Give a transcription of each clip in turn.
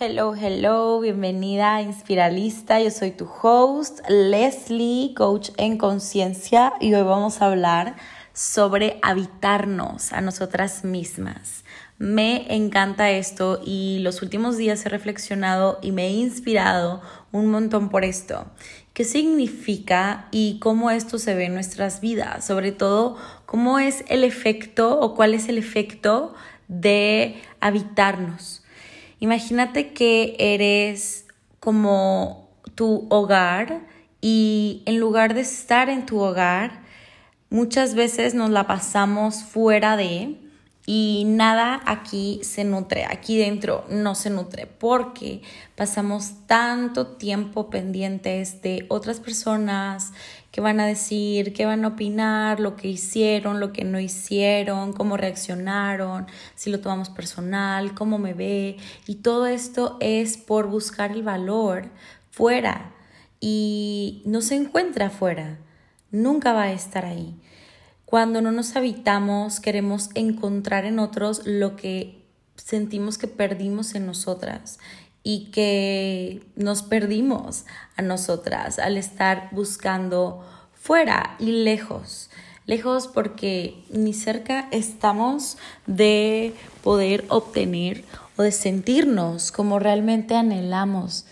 Hello, hello, bienvenida a Inspiralista. Yo soy tu host, Leslie, coach en conciencia, y hoy vamos a hablar sobre habitarnos a nosotras mismas. Me encanta esto y los últimos días he reflexionado y me he inspirado un montón por esto. ¿Qué significa y cómo esto se ve en nuestras vidas? Sobre todo, cómo es el efecto o cuál es el efecto de habitarnos. Imagínate que eres como tu hogar y en lugar de estar en tu hogar, muchas veces nos la pasamos fuera de y nada aquí se nutre, aquí dentro no se nutre porque pasamos tanto tiempo pendientes de otras personas que van a decir, qué van a opinar, lo que hicieron, lo que no hicieron, cómo reaccionaron, si lo tomamos personal, cómo me ve. Y todo esto es por buscar el valor fuera y no se encuentra fuera, nunca va a estar ahí. Cuando no nos habitamos, queremos encontrar en otros lo que sentimos que perdimos en nosotras y que nos perdimos a nosotras al estar buscando fuera y lejos. Lejos porque ni cerca estamos de poder obtener o de sentirnos como realmente anhelamos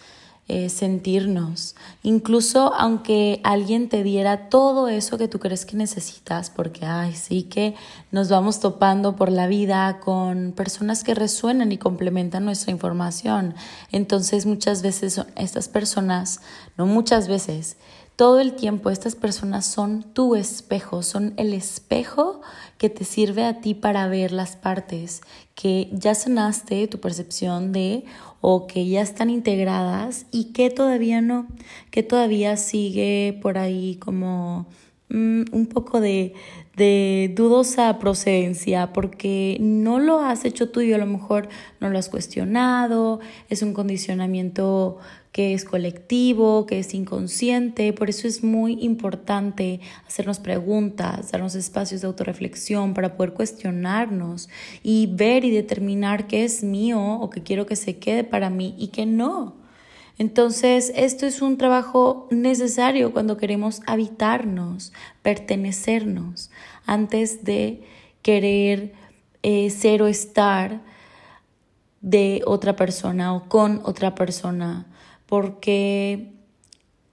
eh, sentirnos. Incluso aunque alguien te diera todo eso que tú crees que necesitas, porque, ay, sí que nos vamos topando por la vida con personas que resuenan y complementan nuestra información. Entonces muchas veces estas personas, no muchas veces, todo el tiempo estas personas son tu espejo, son el espejo que te sirve a ti para ver las partes que ya sanaste tu percepción de o que ya están integradas y que todavía no, que todavía sigue por ahí como mm, un poco de, de dudosa procedencia porque no lo has hecho tú y a lo mejor no lo has cuestionado, es un condicionamiento que es colectivo, que es inconsciente. Por eso es muy importante hacernos preguntas, darnos espacios de autorreflexión para poder cuestionarnos y ver y determinar qué es mío o qué quiero que se quede para mí y qué no. Entonces, esto es un trabajo necesario cuando queremos habitarnos, pertenecernos, antes de querer eh, ser o estar de otra persona o con otra persona porque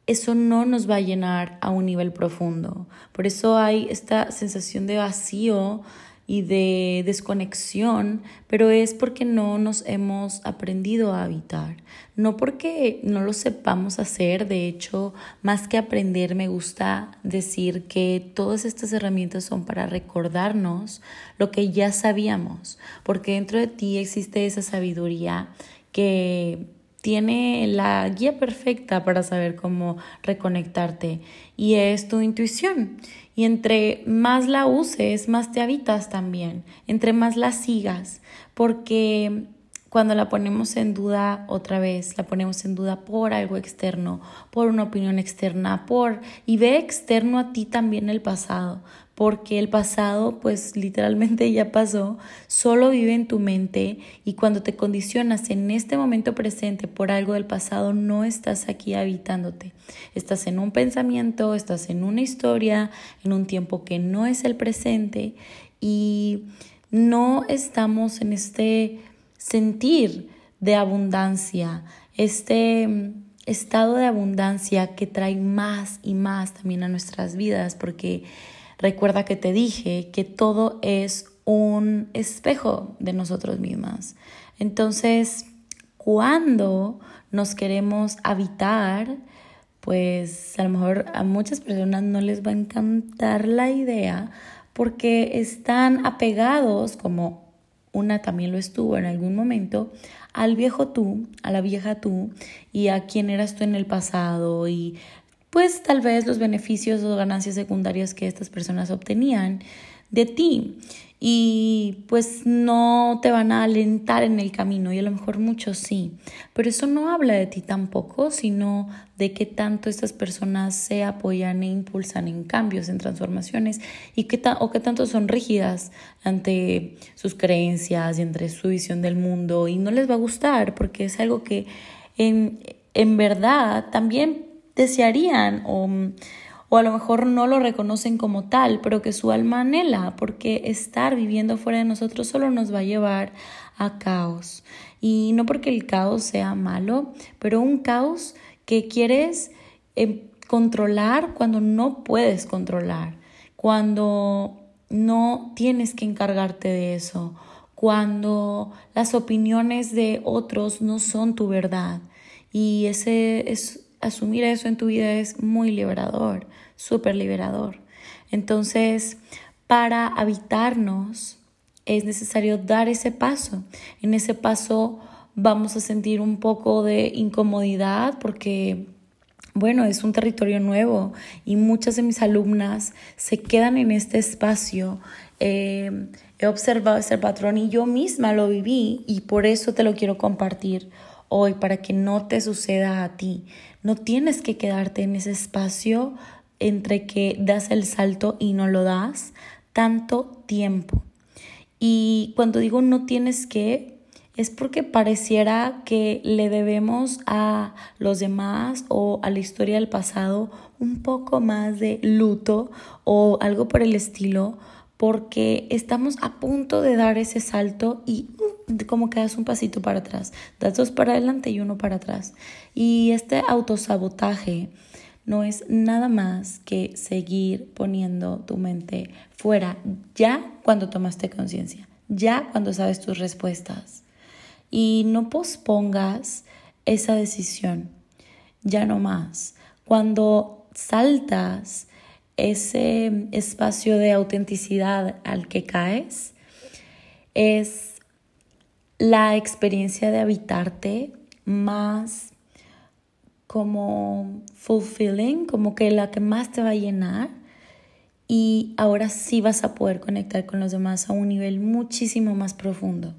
eso no nos va a llenar a un nivel profundo. Por eso hay esta sensación de vacío y de desconexión, pero es porque no nos hemos aprendido a habitar, no porque no lo sepamos hacer, de hecho, más que aprender, me gusta decir que todas estas herramientas son para recordarnos lo que ya sabíamos, porque dentro de ti existe esa sabiduría que tiene la guía perfecta para saber cómo reconectarte y es tu intuición. Y entre más la uses, más te habitas también, entre más la sigas, porque cuando la ponemos en duda otra vez, la ponemos en duda por algo externo, por una opinión externa, por y ve externo a ti también el pasado, porque el pasado pues literalmente ya pasó, solo vive en tu mente y cuando te condicionas en este momento presente por algo del pasado no estás aquí habitándote. Estás en un pensamiento, estás en una historia, en un tiempo que no es el presente y no estamos en este sentir de abundancia, este estado de abundancia que trae más y más también a nuestras vidas porque Recuerda que te dije que todo es un espejo de nosotros mismas. Entonces, cuando nos queremos habitar, pues a lo mejor a muchas personas no les va a encantar la idea porque están apegados, como una también lo estuvo en algún momento, al viejo tú, a la vieja tú y a quién eras tú en el pasado y pues tal vez los beneficios o ganancias secundarias que estas personas obtenían de ti. y pues no te van a alentar en el camino y a lo mejor muchos sí, pero eso no habla de ti tampoco, sino de qué tanto estas personas se apoyan e impulsan en cambios, en transformaciones y qué o qué tanto son rígidas ante sus creencias y entre su visión del mundo y no les va a gustar porque es algo que en, en verdad también desearían o o a lo mejor no lo reconocen como tal, pero que su alma anhela, porque estar viviendo fuera de nosotros solo nos va a llevar a caos. Y no porque el caos sea malo, pero un caos que quieres eh, controlar cuando no puedes controlar, cuando no tienes que encargarte de eso, cuando las opiniones de otros no son tu verdad. Y ese es asumir eso en tu vida es muy liberador súper liberador. Entonces, para habitarnos es necesario dar ese paso. En ese paso vamos a sentir un poco de incomodidad porque, bueno, es un territorio nuevo y muchas de mis alumnas se quedan en este espacio. Eh, he observado ese patrón y yo misma lo viví y por eso te lo quiero compartir hoy para que no te suceda a ti. No tienes que quedarte en ese espacio entre que das el salto y no lo das tanto tiempo. Y cuando digo no tienes que, es porque pareciera que le debemos a los demás o a la historia del pasado un poco más de luto o algo por el estilo, porque estamos a punto de dar ese salto y uh, como que das un pasito para atrás, das dos para adelante y uno para atrás. Y este autosabotaje no es nada más que seguir poniendo tu mente fuera ya cuando tomaste conciencia, ya cuando sabes tus respuestas. Y no pospongas esa decisión, ya no más. Cuando saltas ese espacio de autenticidad al que caes, es la experiencia de habitarte más como fulfilling, como que la que más te va a llenar y ahora sí vas a poder conectar con los demás a un nivel muchísimo más profundo.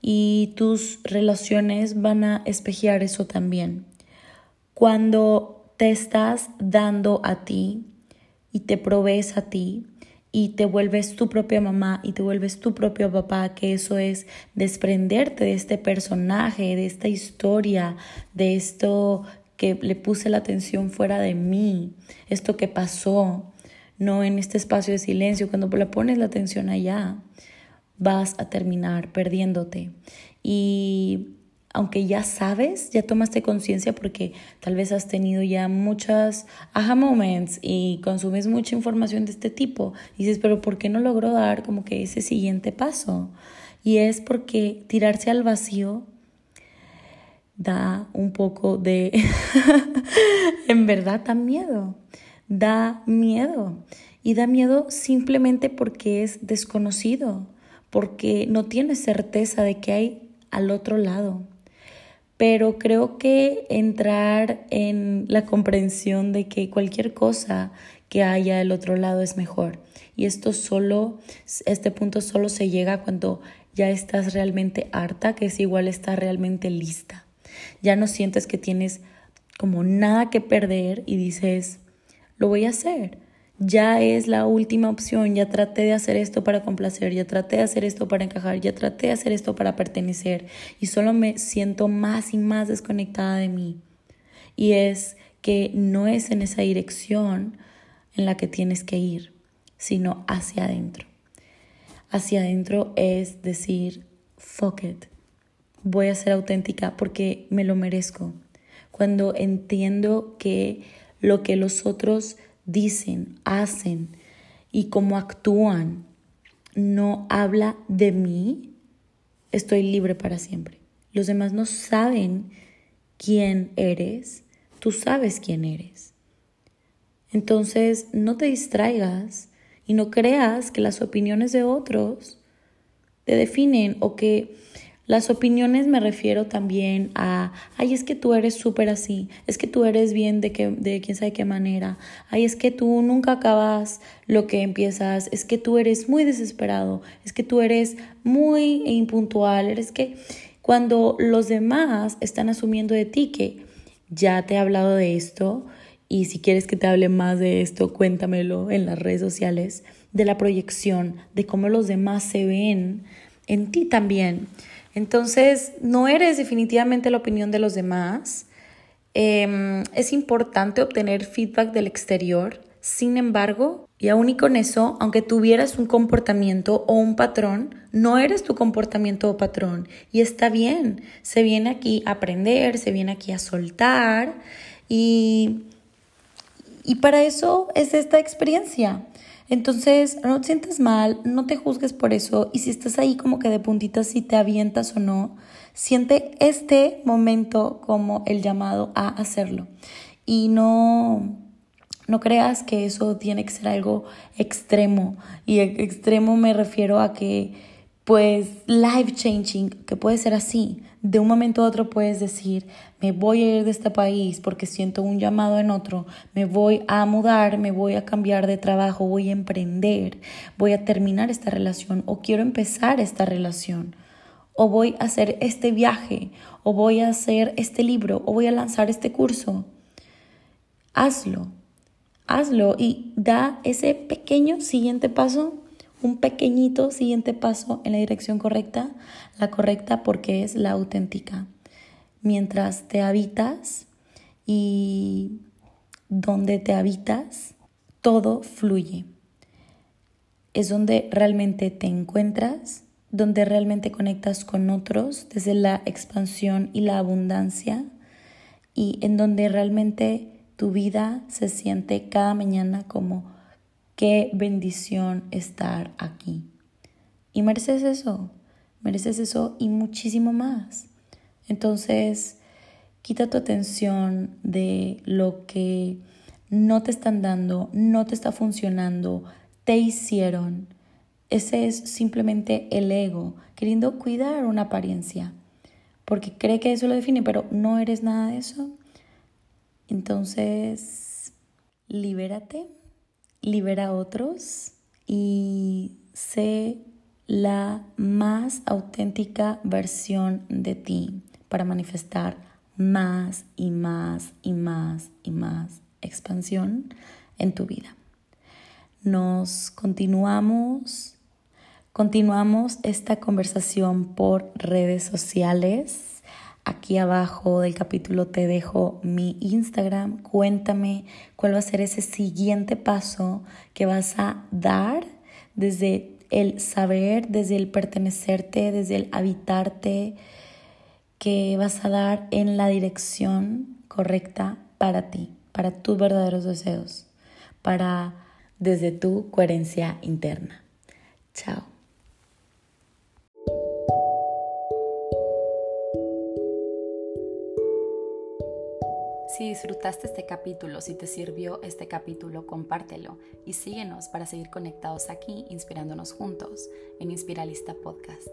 Y tus relaciones van a espejear eso también. Cuando te estás dando a ti y te provees a ti y te vuelves tu propia mamá y te vuelves tu propio papá, que eso es desprenderte de este personaje, de esta historia, de esto que le puse la atención fuera de mí, esto que pasó, no en este espacio de silencio, cuando le pones la atención allá, vas a terminar perdiéndote. Y aunque ya sabes, ya tomaste conciencia porque tal vez has tenido ya muchas aha moments y consumes mucha información de este tipo, dices, pero ¿por qué no logro dar como que ese siguiente paso? Y es porque tirarse al vacío da un poco de, en verdad da miedo, da miedo. Y da miedo simplemente porque es desconocido, porque no tienes certeza de qué hay al otro lado. Pero creo que entrar en la comprensión de que cualquier cosa que haya al otro lado es mejor. Y esto solo, este punto solo se llega cuando ya estás realmente harta, que es igual estar realmente lista ya no sientes que tienes como nada que perder y dices, lo voy a hacer. Ya es la última opción, ya traté de hacer esto para complacer, ya traté de hacer esto para encajar, ya traté de hacer esto para pertenecer y solo me siento más y más desconectada de mí. Y es que no es en esa dirección en la que tienes que ir, sino hacia adentro. Hacia adentro es decir, fuck it voy a ser auténtica porque me lo merezco. Cuando entiendo que lo que los otros dicen, hacen y cómo actúan no habla de mí, estoy libre para siempre. Los demás no saben quién eres, tú sabes quién eres. Entonces, no te distraigas y no creas que las opiniones de otros te definen o que Las opiniones me refiero también a, ay, es que tú eres súper así, es que tú eres bien de, que, de quién sabe qué manera, ay, es que tú nunca acabas lo que empiezas, es que tú eres muy desesperado, es que tú eres muy impuntual, eres que cuando los demás están asumiendo de ti que ya te he hablado de esto y si quieres que te hable más de esto, cuéntamelo en las redes sociales, de la proyección, de cómo los demás se ven en ti también. Entonces, no eres definitivamente la opinión de los demás. Em, es importante obtener feedback del exterior. Sin embargo, y aún y con eso, aunque tuvieras un comportamiento o un patrón, no eres tu comportamiento o patrón. Y está bien. Se viene aquí a aprender, se viene aquí a soltar. Y, y para eso es esta experiencia. Entonces, no te sientas mal, no te juzgues por eso y si estás ahí como que de puntitas si te avientas o no, siente este momento como el llamado a hacerlo. Y no no creas que eso tiene que ser algo extremo y extremo me refiero a que pues life changing, que puede ser así. De un momento a otro puedes decir, me voy a ir de este país porque siento un llamado en otro, me voy a mudar, me voy a cambiar de trabajo, voy a emprender, voy a terminar esta relación o quiero empezar esta relación o voy a hacer este viaje o voy a hacer este libro o voy a lanzar este curso. Hazlo, hazlo y da ese pequeño siguiente paso un pequeñito siguiente paso en la dirección correcta, la correcta porque es la auténtica. Mientras te habitas y donde te habitas, todo fluye. Es donde realmente te encuentras, donde realmente conectas con otros desde la expansión y la abundancia y en donde realmente tu vida se siente cada mañana como Qué bendición estar aquí. Y mereces eso, mereces eso y muchísimo más. Entonces, quita tu atención de lo que no te están dando, no te está funcionando, te hicieron. Ese es simplemente el ego queriendo cuidar una apariencia, porque cree que eso lo define, pero no eres nada de eso. Entonces, libérate libera a otros y sé la más auténtica versión de ti para manifestar más y más y más y más expansión en tu vida. Nos continuamos, continuamos esta conversación por redes sociales Aquí abajo del capítulo te dejo mi Instagram. Cuéntame cuál va a ser ese siguiente paso que vas a dar desde el saber, desde el pertenecerte, desde el habitarte, que vas a dar en la dirección correcta para ti, para tus verdaderos deseos, para desde tu coherencia interna. Chao. Si disfrutaste este capítulo, si te sirvió este capítulo, compártelo y síguenos para seguir conectados aquí, inspirándonos juntos en Inspiralista Podcast.